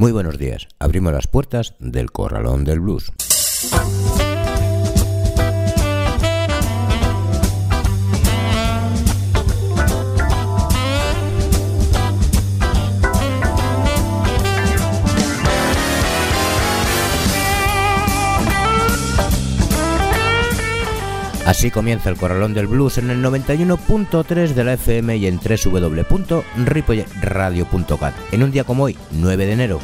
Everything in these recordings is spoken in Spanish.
Muy buenos días. Abrimos las puertas del Corralón del Blues. Así comienza el Corralón del Blues en el 91.3 de la FM y en www.ripoyradio.cat en un día como hoy, 9 de enero.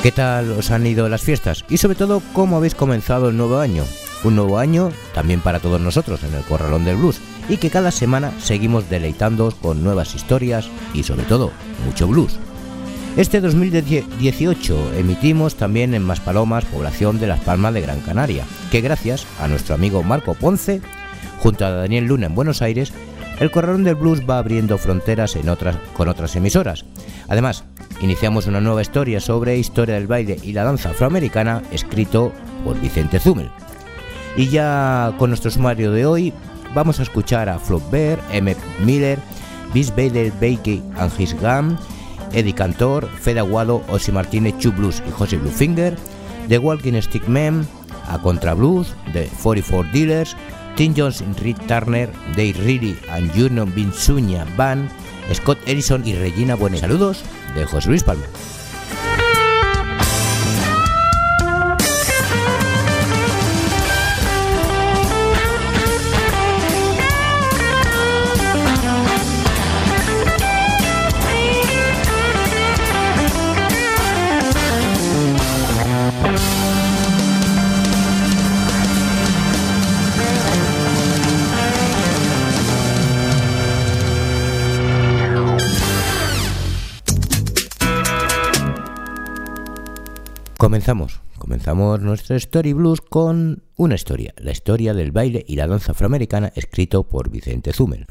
¿Qué tal os han ido las fiestas? Y sobre todo, ¿cómo habéis comenzado el nuevo año? Un nuevo año también para todos nosotros en el Corralón del Blues y que cada semana seguimos deleitándoos con nuevas historias y sobre todo mucho blues. Este 2018 emitimos también en Maspalomas, población de Las Palmas de Gran Canaria, que gracias a nuestro amigo Marco Ponce, junto a Daniel Luna en Buenos Aires, el Corralón del Blues va abriendo fronteras con otras emisoras. Además, iniciamos una nueva historia sobre historia del baile y la danza afroamericana, escrito por Vicente Zumel. Y ya con nuestro sumario de hoy, vamos a escuchar a Flaubert, M. Miller, Bis Bader Bakey and His Gum, Eddie Cantor, Fede Aguado, Ossi Martínez, Chu Blues y José Bluefinger, The Walking Stick Men, a Contra Blues, The 44 Dealers, Tim Jones, Reed Turner, Dave Reedy and Junior Binsuña Band, Scott Ellison y Regina Buenos. Saludos de José Luis Palma. Comenzamos, comenzamos nuestro Story Blues con una historia, la historia del baile y la danza afroamericana escrito por Vicente Zumel.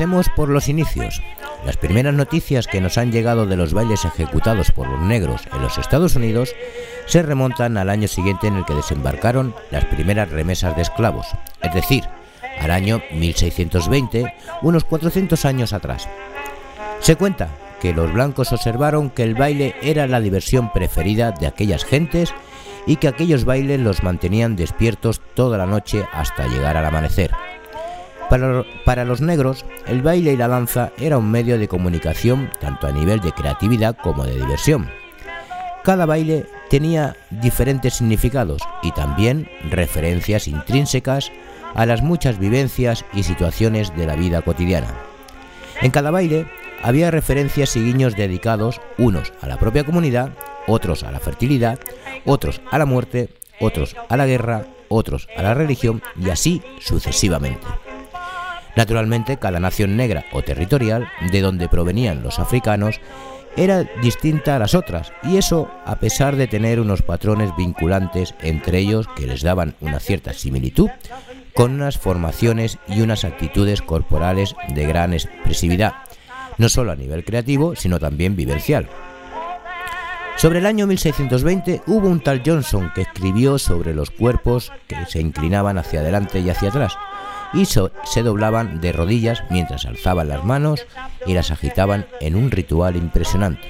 Empecemos por los inicios. Las primeras noticias que nos han llegado de los bailes ejecutados por los negros en los Estados Unidos se remontan al año siguiente en el que desembarcaron las primeras remesas de esclavos, es decir, al año 1620, unos 400 años atrás. Se cuenta que los blancos observaron que el baile era la diversión preferida de aquellas gentes y que aquellos bailes los mantenían despiertos toda la noche hasta llegar al amanecer. Para, los negros, el baile y la danza era un medio de comunicación tanto a nivel de creatividad como de diversión. Cada baile tenía diferentes significados y también referencias intrínsecas a las muchas vivencias y situaciones de la vida cotidiana. En cada baile había referencias y guiños dedicados unos a la propia comunidad, otros a la fertilidad, otros a la muerte, otros a la guerra, otros a la religión y así sucesivamente. Naturalmente, cada nación negra o territorial de donde provenían los africanos era distinta a las otras, y eso a pesar de tener unos patrones vinculantes entre ellos que les daban una cierta similitud, con unas formaciones y unas actitudes corporales de gran expresividad, no solo a nivel creativo, sino también vivencial. Sobre el año 1620 hubo un tal Johnson que escribió sobre los cuerpos que se inclinaban hacia adelante y hacia atrás, y se doblaban de rodillas mientras alzaban las manos y las agitaban en un ritual impresionante.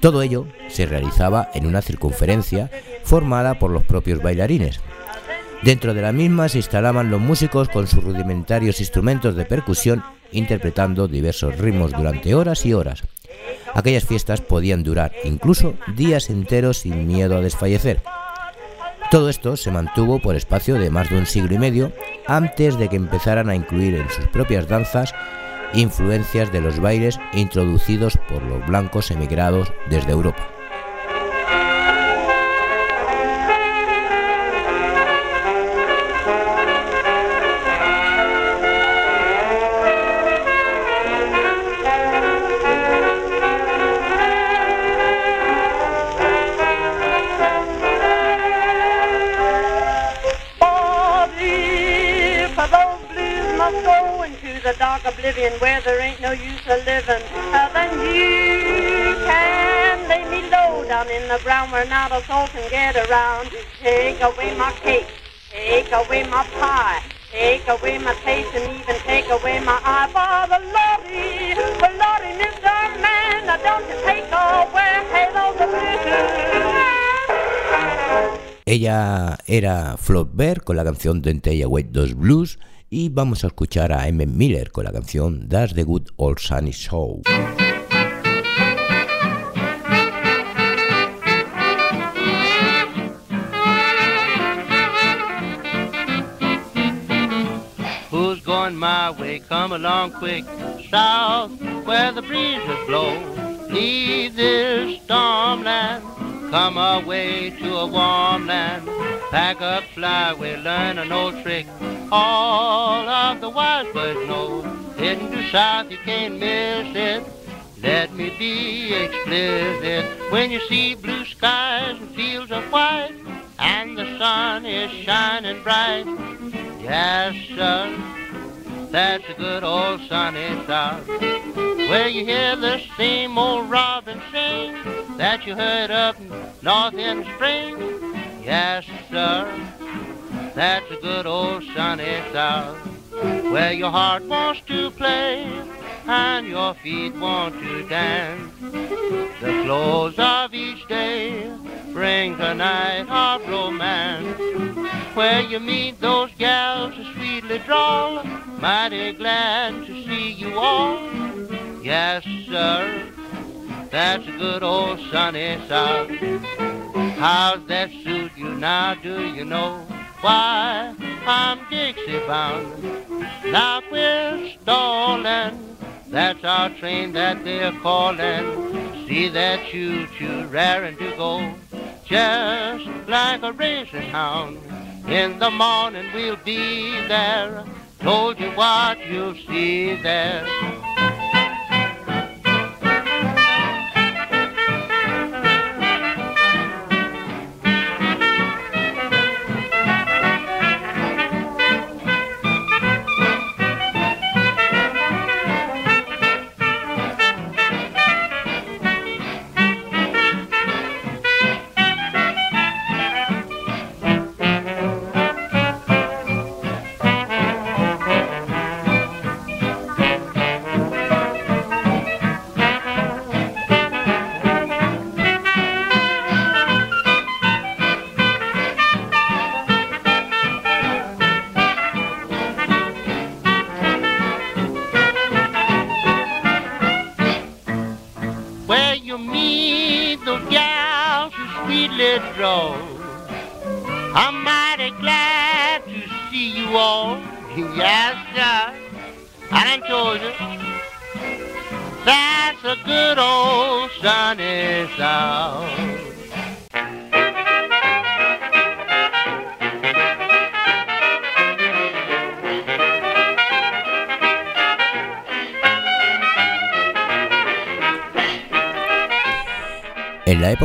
Todo ello se realizaba en una circunferencia formada por los propios bailarines. Dentro de la misma se instalaban los músicos con sus rudimentarios instrumentos de percusión interpretando diversos ritmos durante horas y horas. Aquellas fiestas podían durar incluso días enteros sin miedo a desfallecer. Todo esto se mantuvo por espacio de más de un siglo y medio antes de que empezaran a incluir en sus propias danzas influencias de los bailes introducidos por los blancos emigrados desde Europa. Take take take take don't take. Ella era Flaubert con la canción Dente Away Dos Blues y vamos a escuchar a Emmett Miller con la canción That's the Good Old Sunny Show. Going my way? Come along quick, south where the breezes blow. Leave this stormland, come away to a warm land. Pack up, fly, we learn an old trick all of the wise boys know. Heading to south, you can't miss it. Let me be explicit. When you see blue skies and fields of white, and the sun is shining bright, yes, sir, that's a good old sunny south. Where you hear the same old robin sing that you heard up north in spring, yes, sir. That's a good old sunny south where your heart wants to play and your feet want to dance. The close of each day brings a night of romance where you meet those gals who sweetly drawl. Mighty glad to see you all. Yes, sir, that's a good old sunny south. How's that suit you now, do you know? Why, I'm Dixie bound. Now we're stalling. That's our train that they're calling. See that choo-choo raring to go. Just like a racing hound. In the morning we'll be there. Told you what you'll see there.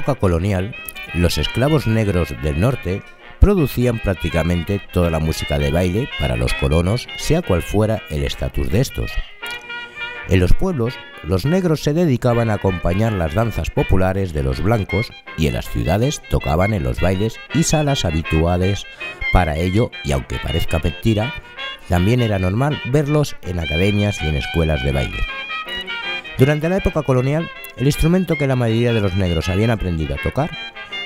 Época colonial, los esclavos negros del norte producían prácticamente toda la música de baile para los colonos, sea cual fuera el estatus de estos. En los pueblos, los negros se dedicaban a acompañar las danzas populares de los blancos y en las ciudades tocaban en los bailes y salas habituales para ello y aunque parezca mentira, también era normal verlos en academias y en escuelas de baile. Durante la época colonial, el instrumento que la mayoría de los negros habían aprendido a tocar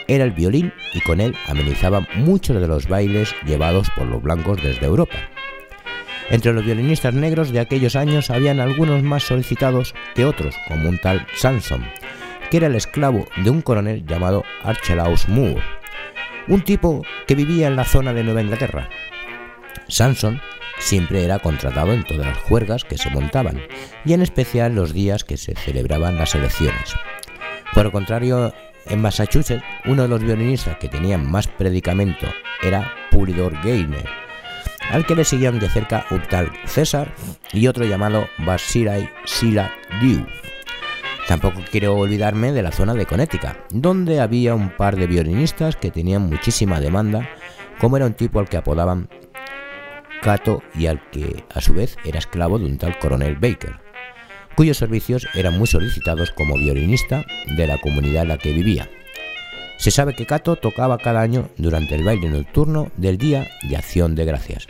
era el violín y con él amenizaban muchos de los bailes llevados por los blancos desde Europa. Entre los violinistas negros de aquellos años habían algunos más solicitados que otros, como un tal Samson, que era el esclavo de un coronel llamado Archelaus Moore. un tipo que vivía en la zona de Nueva Inglaterra. Samson siempre era contratado en todas las juergas que se montaban, y en especial los días que se celebraban las elecciones. Por el contrario, en Massachusetts, uno de los violinistas que tenían más predicamento era Pulidor Gainer, al que le seguían de cerca un tal César y otro llamado Basirai Sila Dew. Tampoco quiero olvidarme de la zona de Connecticut, donde había un par de violinistas que tenían muchísima demanda, como era un tipo al que apodaban Cato y al que a su vez era esclavo de un tal coronel Baker, cuyos servicios eran muy solicitados como violinista de la comunidad en la que vivía. Se sabe que Cato tocaba cada año durante el baile nocturno del Día de Acción de Gracias.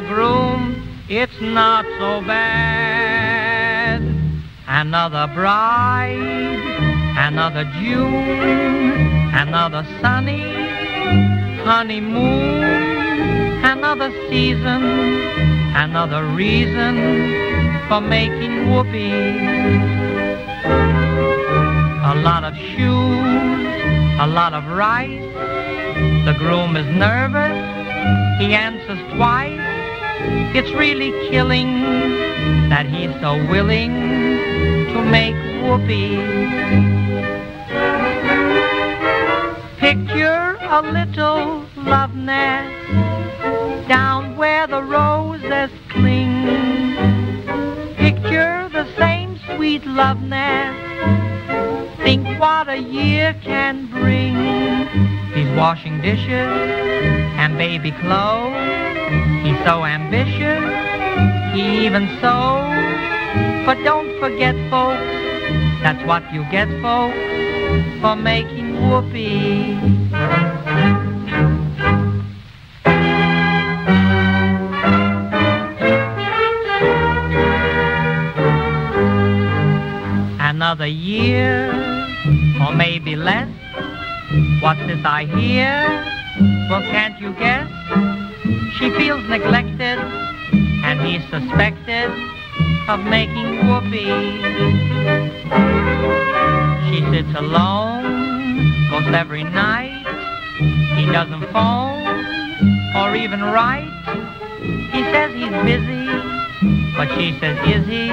The groom, it's not so bad. Another bride, another June, another sunny honeymoon, another season, another reason for making whoopee. A lot of shoes, a lot of rice. The groom is nervous he answers twice. It's really killing that he's so willing to make whoopee. Picture a little love nest down where the roses cling. Picture the same sweet love nest. Think what a year can bring. He's washing dishes and baby clothes. So ambitious, even so. But don't forget, folks, that's what you get, folks, for making whoopee. Another year, or maybe less. What's this I hear? Well, can't you guess? She feels neglected, and he's suspected of making whoopee. She sits alone most every night. He doesn't phone or even write. He says he's busy, but she says, is he?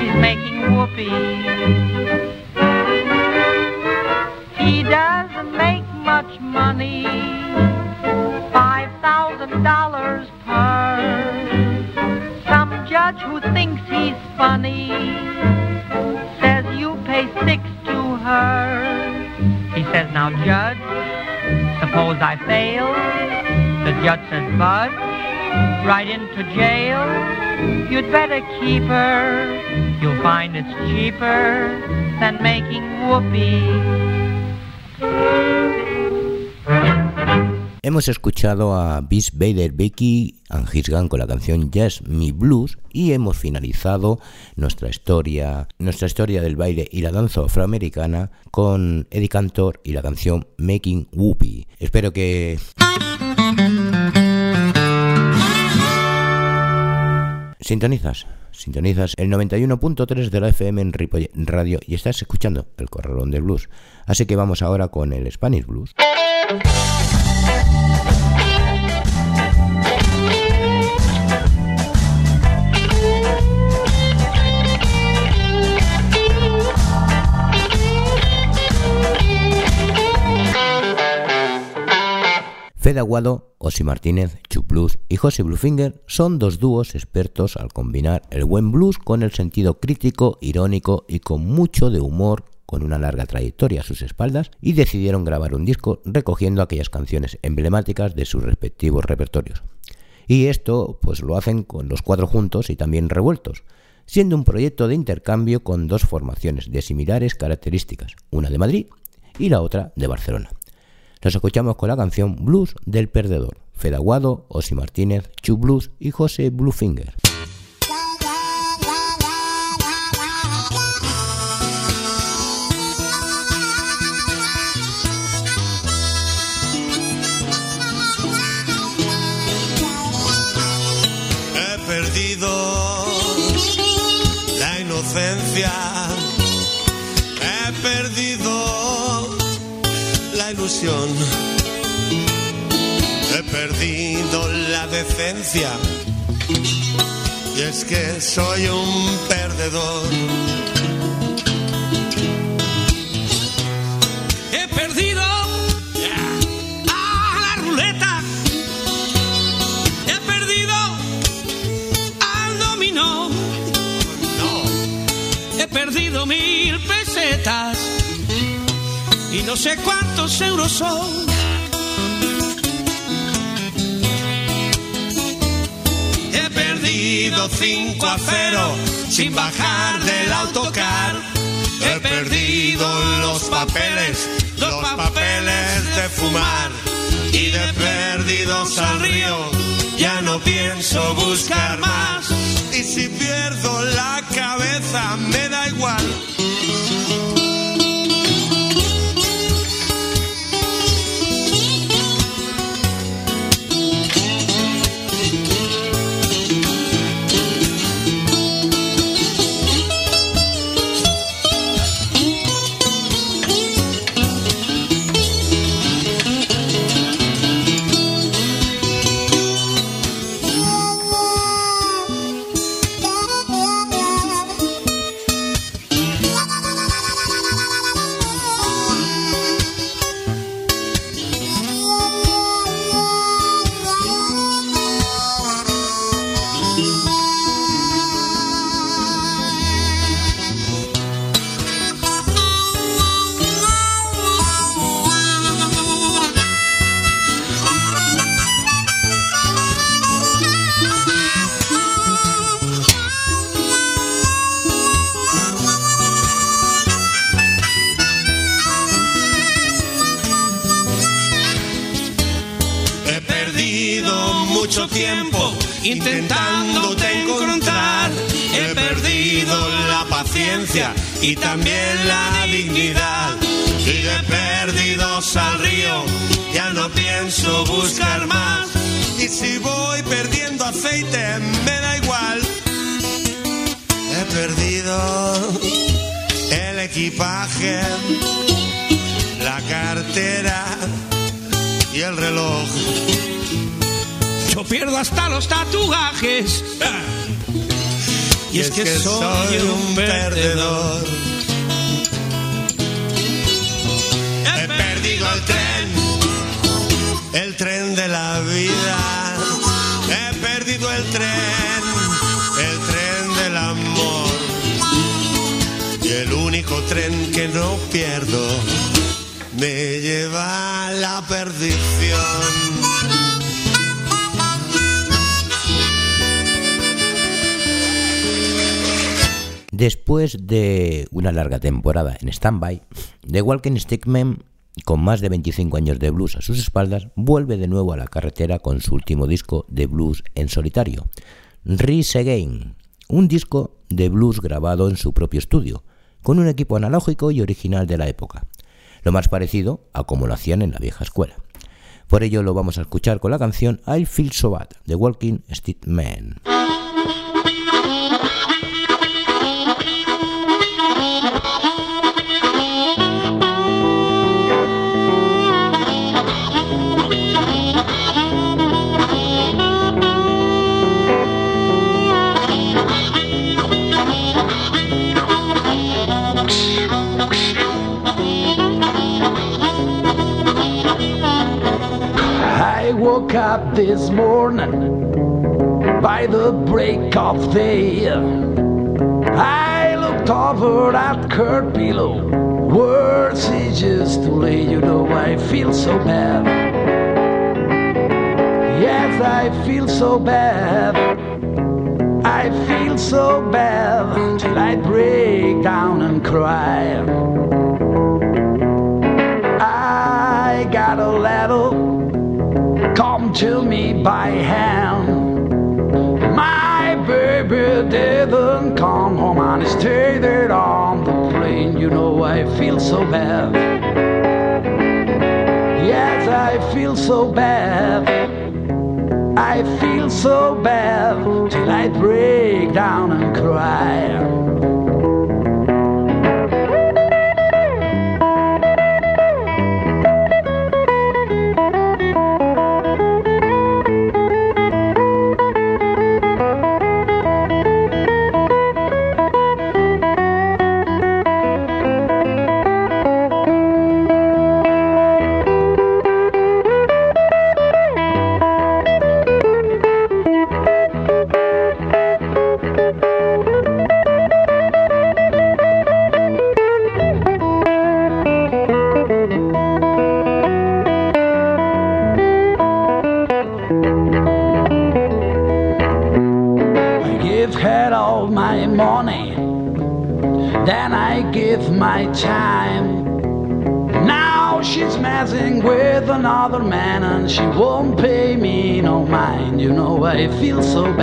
He's making whoopee. He doesn't make much money, thousand dollars per. Some judge who thinks he's funny says you pay six to her. He says, now judge, suppose I fail. The judge says, budge, right into jail. You'd better keep her. You'll find it's cheaper than making whoopee. Hemos escuchado a Beast Vader Becky and his con la canción Yes Me Blues y hemos finalizado nuestra historia, nuestra historia del baile y la danza afroamericana con Eddie Cantor y la canción Making Whoopee. Espero que Sintonizas, sintonizas el 91.3 de la FM en Ripollet Radio y estás escuchando el Corralón del Blues. Así que vamos ahora con el Spanish Blues. Fede Aguado, Osi Martínez, Chup Blues y José Bluefinger son dos dúos expertos al combinar el buen blues con el sentido crítico, irónico y con mucho de humor con una larga trayectoria a sus espaldas y decidieron grabar un disco recogiendo aquellas canciones emblemáticas de sus respectivos repertorios. Y esto pues lo hacen con los cuatro juntos y también revueltos, siendo un proyecto de intercambio con dos formaciones de similares características, una de Madrid y la otra de Barcelona. Nos escuchamos con la canción Blues del Perdedor, Fedaguado, Osi Martínez, Chu Blues y José Bluefinger. He perdido la inocencia. He perdido la decencia. Y es que soy un perdedor. Y no sé cuántos euros son. He perdido 5 a 0 sin bajar del autocar. He perdido los papeles, los papeles de fumar. Y de perdidos al río ya no pienso buscar más. Y si pierdo la cabeza me da igual. Mucho tiempo intentándote encontrar. He perdido la paciencia y también la dignidad. Y de perdidos al río ya no pienso buscar más. Y si voy perdiendo aceite me da igual. He perdido el equipaje, la cartera y el reloj. Yo pierdo hasta los tatuajes. Y es que soy un perdedor. He perdido el tren, el tren de la vida. He perdido el tren, el tren del amor. Y el único tren que no pierdo me lleva a la perdición. Después de una larga temporada en stand-by, The Walking Stickman, con más de 25 años de blues a sus espaldas, vuelve de nuevo a la carretera con su último disco de blues en solitario, Rise Again, un disco de blues grabado en su propio estudio, con un equipo analógico y original de la época, lo más parecido a como lo hacían en la vieja escuela. Por ello lo vamos a escuchar con la canción I Feel So Bad de Walking Stick woke up this morning by the break of day. I looked over at Kurt below. Words is just too late, you know I feel so bad. Yes, I feel so bad. I feel so bad till I break down and cry. I got a come to me by hand. My baby didn't come home and he stayed there on the plane. You know I feel so bad. Yes, I feel so bad. I feel so bad till I break down and cry. Feel so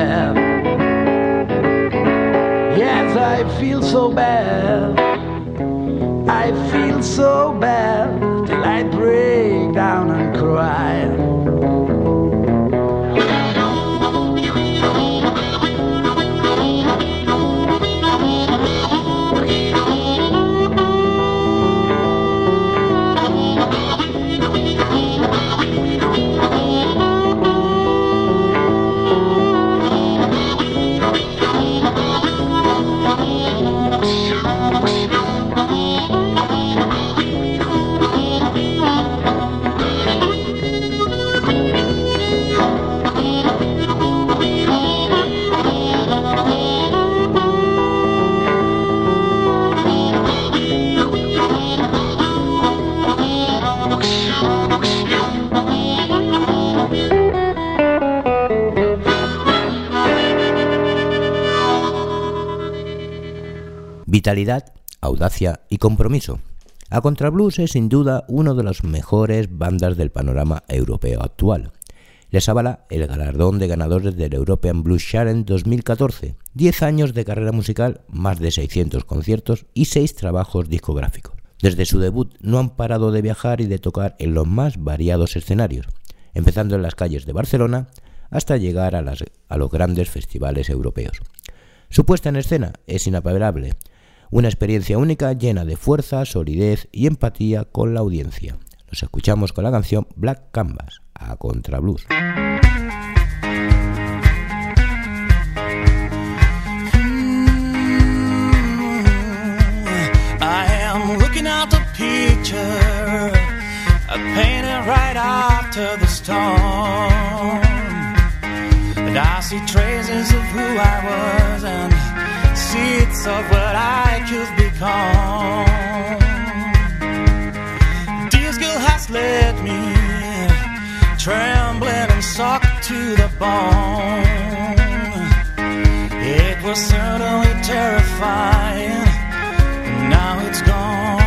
Vitalidad, audacia y compromiso. A Contrablues es sin duda una de las mejores bandas del panorama europeo actual. Les avala el galardón de ganadores del European Blues Challenge 2014, 10 años de carrera musical, más de 600 conciertos y 6 trabajos discográficos. Desde su debut no han parado de viajar y de tocar en los más variados escenarios, empezando en las calles de Barcelona hasta llegar a, los grandes festivales europeos. Su puesta en escena es inapelable, una experiencia única llena de fuerza, solidez y empatía con la audiencia. Nos escuchamos con la canción Black Canvas, a Contra Blues. I painted right after the storm. And I see traces of who seeds of what I could become. This girl has led me trembling and socked to the bone. It was certainly terrifying, and now it's gone.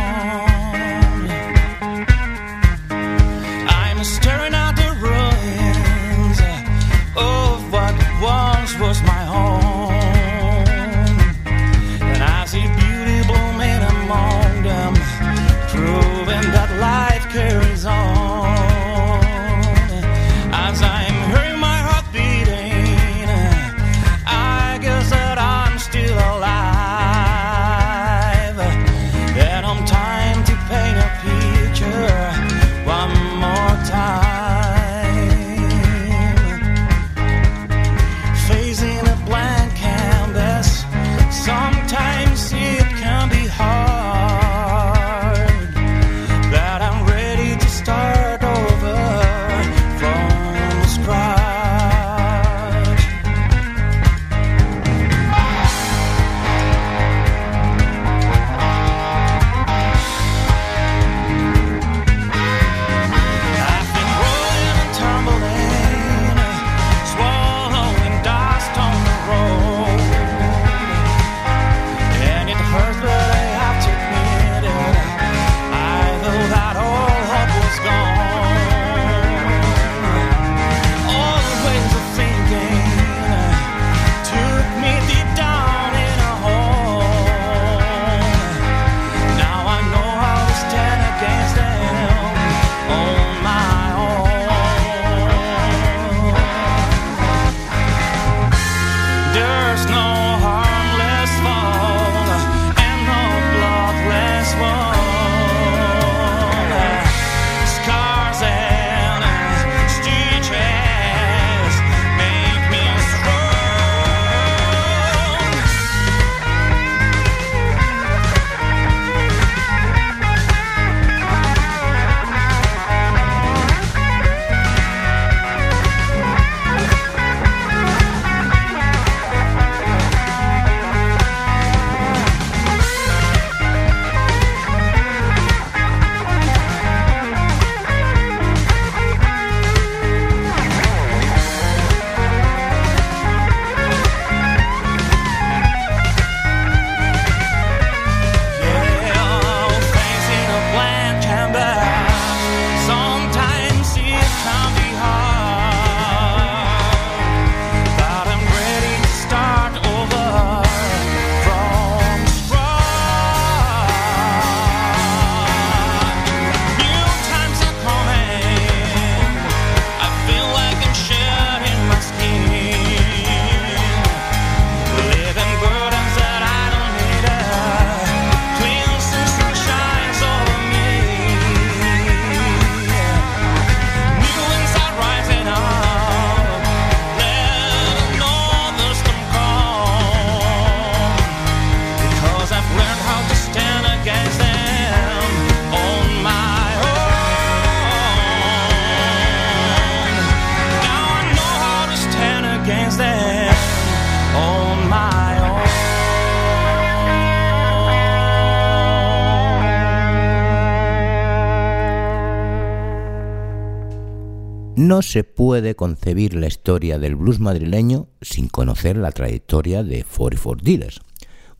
No se puede concebir la historia del blues madrileño sin conocer la trayectoria de 44 Dealers,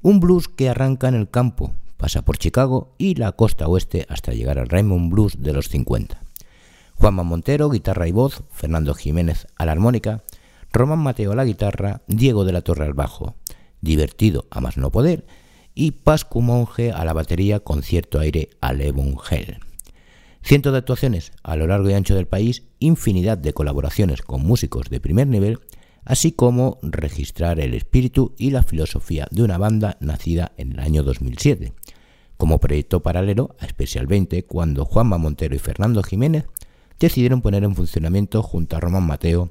un blues que arranca en el campo, pasa por Chicago y la costa oeste hasta llegar al Raymond Blues de los 50. Juanma Montero, guitarra y voz, Fernando Jiménez a la armónica, Román Mateo a la guitarra, Diego de la Torre al bajo, divertido a más no poder, y Pascu Monge a la batería con cierto aire a Levon. Cientos de actuaciones a lo largo y ancho del país, infinidad de colaboraciones con músicos de primer nivel, así como registrar el espíritu y la filosofía de una banda nacida en el año 2007, como proyecto paralelo a Special 20, cuando Juanma Montero y Fernando Jiménez decidieron poner en funcionamiento junto a Román Mateo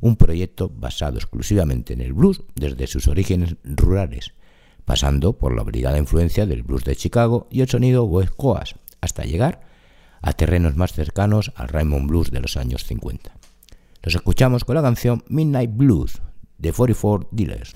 un proyecto basado exclusivamente en el blues desde sus orígenes rurales, pasando por la obligada influencia del blues de Chicago y el sonido West Coast, hasta llegar a terrenos más cercanos al Raymond Blues de los años 50. Los escuchamos con la canción Midnight Blues de 44 Dealers.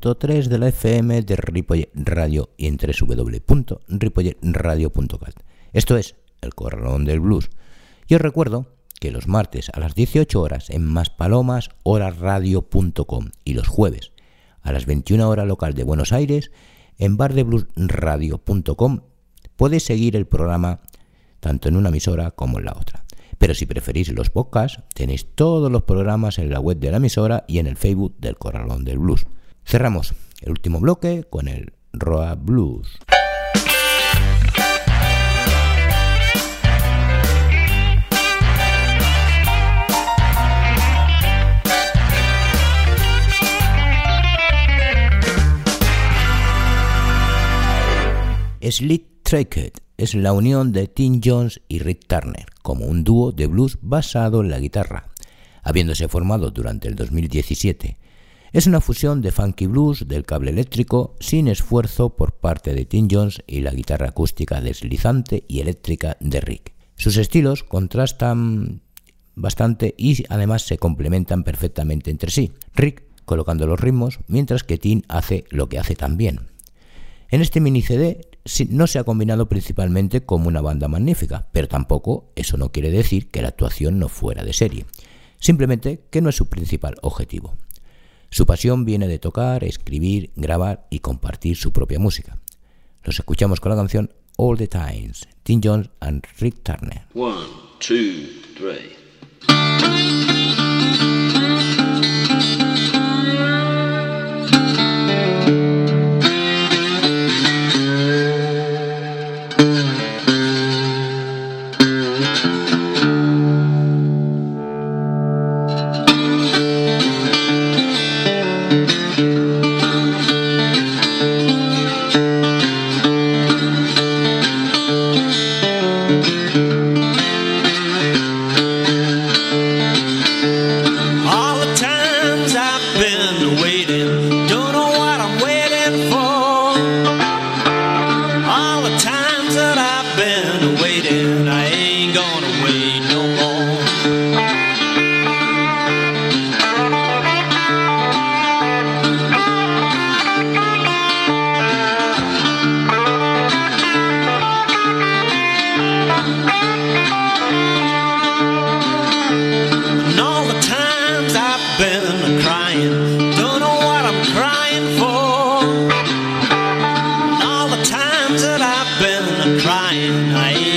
91.3 de la FM de Ripollet Radio y en www.ripolletradio.cat. Esto es El Corralón del Blues. Y os recuerdo que los martes a las 18 horas en maspalomas.horasradio.com y los jueves a las 21 horas local de Buenos Aires en bardebluesradio.com podéis seguir el programa tanto en una emisora como en la otra. Pero si preferís los podcasts, tenéis todos los programas en la web de la emisora y en el Facebook del Corralón del Blues. Cerramos el último bloque con el Roa Blues. Slit Tracked es la unión de Tim Jones y Rick Turner como un dúo de blues basado en la guitarra, habiéndose formado durante el 2017. Es una fusión de funky blues del cable eléctrico sin esfuerzo por parte de Tim Jones y la guitarra acústica deslizante y eléctrica de Rick. Sus estilos contrastan bastante y además se complementan perfectamente entre sí. Rick colocando los ritmos, mientras que Tim hace lo que hace también. En este mini CD no se ha combinado principalmente como una banda magnífica, pero tampoco eso no quiere decir que la actuación no fuera de serie, simplemente que no es su principal objetivo. Su pasión viene de tocar, escribir, grabar y compartir su propia música. Los escuchamos con la canción All the Times, Tim Jones and Rick Turner. One, two, three. That I've been crying, I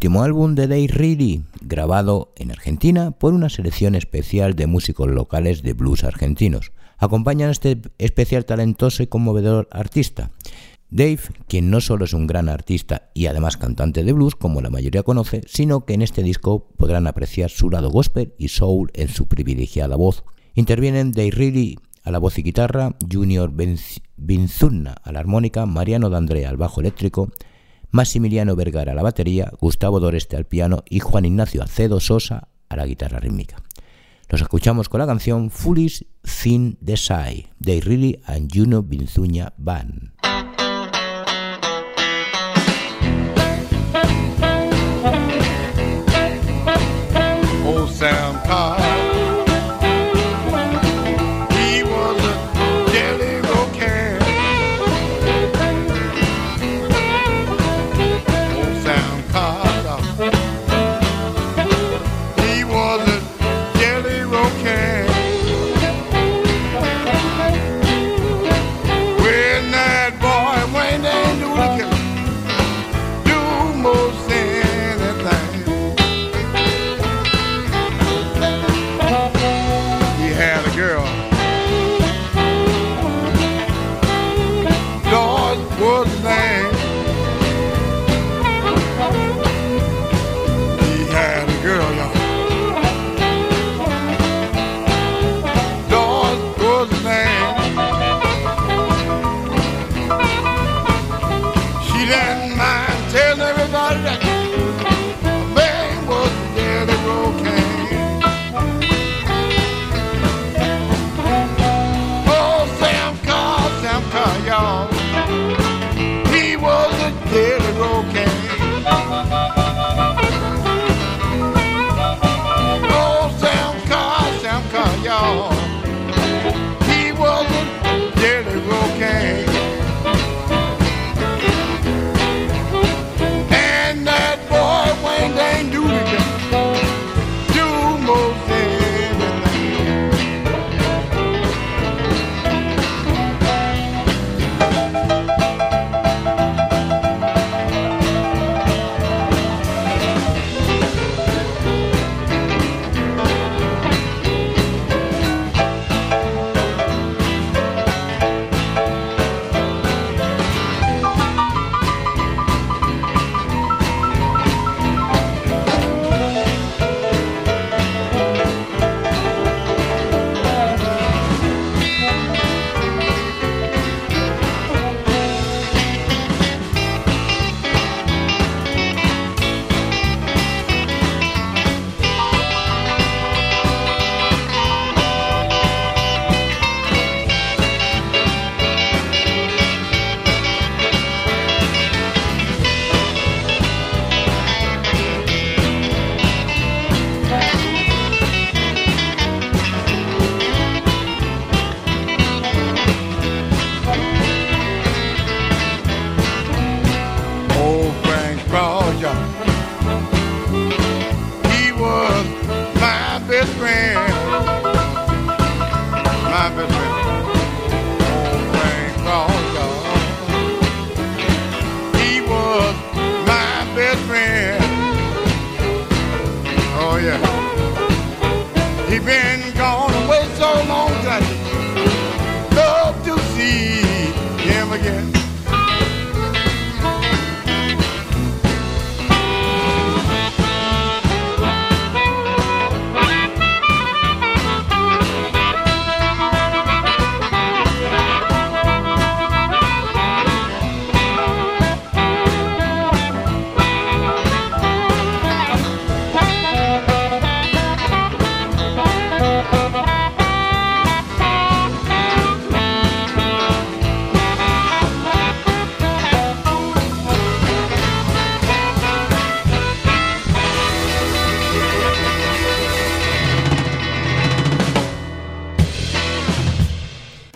último álbum de Dave Reedy, grabado en Argentina por una selección especial de músicos locales de blues argentinos. Acompañan a este especial talentoso y conmovedor artista. Dave, quien no solo es un gran artista y además cantante de blues, como la mayoría conoce, sino que en este disco podrán apreciar su lado gospel y soul en su privilegiada voz. Intervienen Dave Reedy a la voz y guitarra, Junior Binzurna a la armónica, Mariano D'Andrea al bajo eléctrico, Maximiliano Vergara a la batería, Gustavo Doreste al piano y Juan Ignacio Acedo Sosa a la guitarra rítmica. Los escuchamos con la canción Foolish Thin Desire de Reedy and Juno. Sam Carr.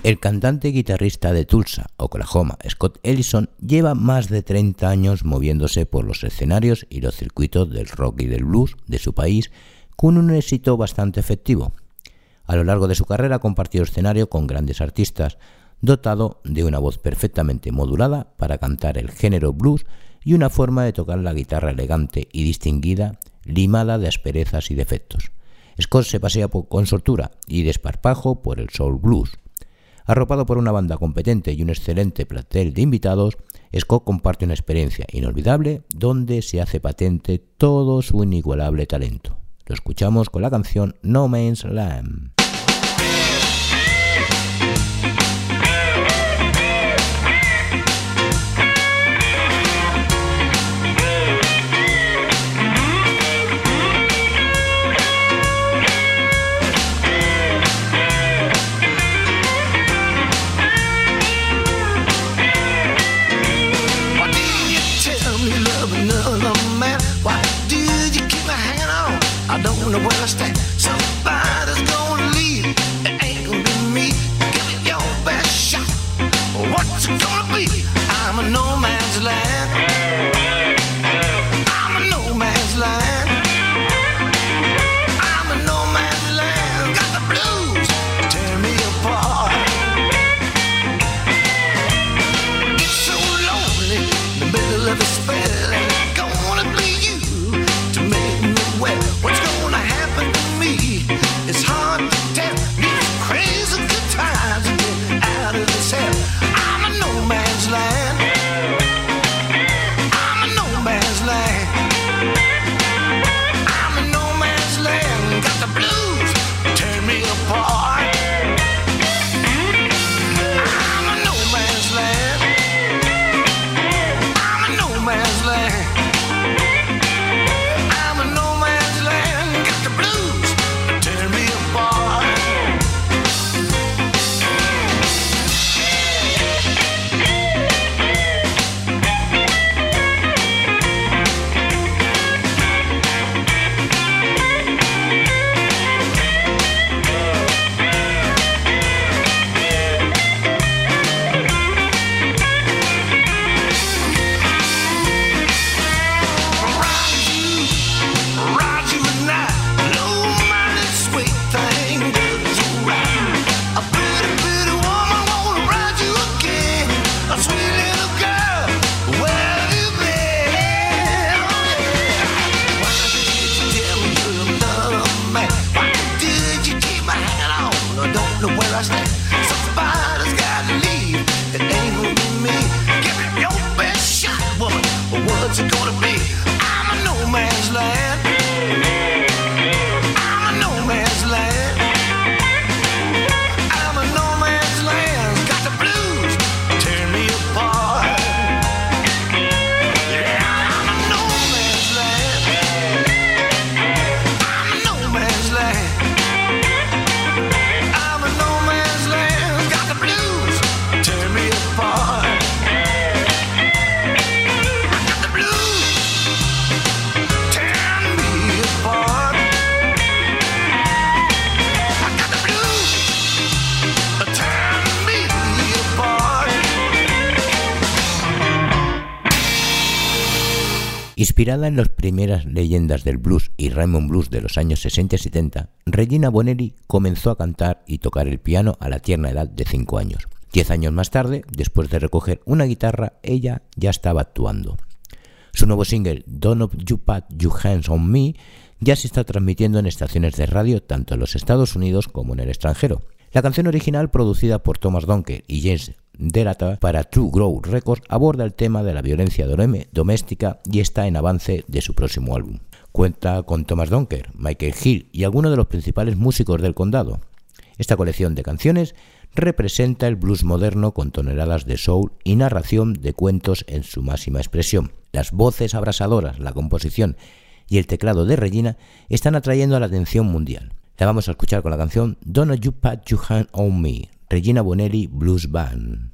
El cantante y guitarrista de Tulsa, Oklahoma, Scott Ellison, lleva más de 30 años moviéndose por los escenarios y los circuitos del rock y del blues de su país con un éxito bastante efectivo. A lo largo de su carrera compartió escenario con grandes artistas, dotado de una voz perfectamente modulada para cantar el género blues y una forma de tocar la guitarra elegante y distinguida, limada de asperezas y defectos. Scott se pasea con soltura y desparpajo por el soul blues. Arropado por una banda competente y un excelente plantel de invitados, Scott comparte una experiencia inolvidable donde se hace patente todo su inigualable talento. Lo escuchamos con la canción No Man's Land. Where I stand. Somebody's gonna leave. It ain't gonna be me. Give it your best shot. What's it gonna be? I'm a no man's land. I'm a no man's land. I'm a no man's land. Got the blues. Me apart. Get so lonely in the middle of a spell, Inspirada en las primeras leyendas del blues y Raymond Blues de los años 60 y 70, Regina Bonelli comenzó a cantar y tocar el piano a la tierna edad de 5 años. Diez años más tarde, después de recoger una guitarra, ella ya estaba actuando. Su nuevo single, Don't You Pat Your Hands on Me, ya se está transmitiendo en estaciones de radio tanto en los Estados Unidos como en el extranjero. La canción original, producida por Thomas Donker y James Derata para True Grow Records, aborda el tema de la violencia doméstica y está en avance de su próximo álbum. Cuenta con Thomas Donker, Michael Hill y algunos de los principales músicos del condado. Esta colección de canciones representa el blues moderno con toneladas de soul y narración de cuentos en su máxima expresión. Las voces abrasadoras, la composición y el teclado de Regina están atrayendo la atención mundial. La vamos a escuchar con la canción Don't You Pat Your Hand on Me, Regina Bonelli Blues Band.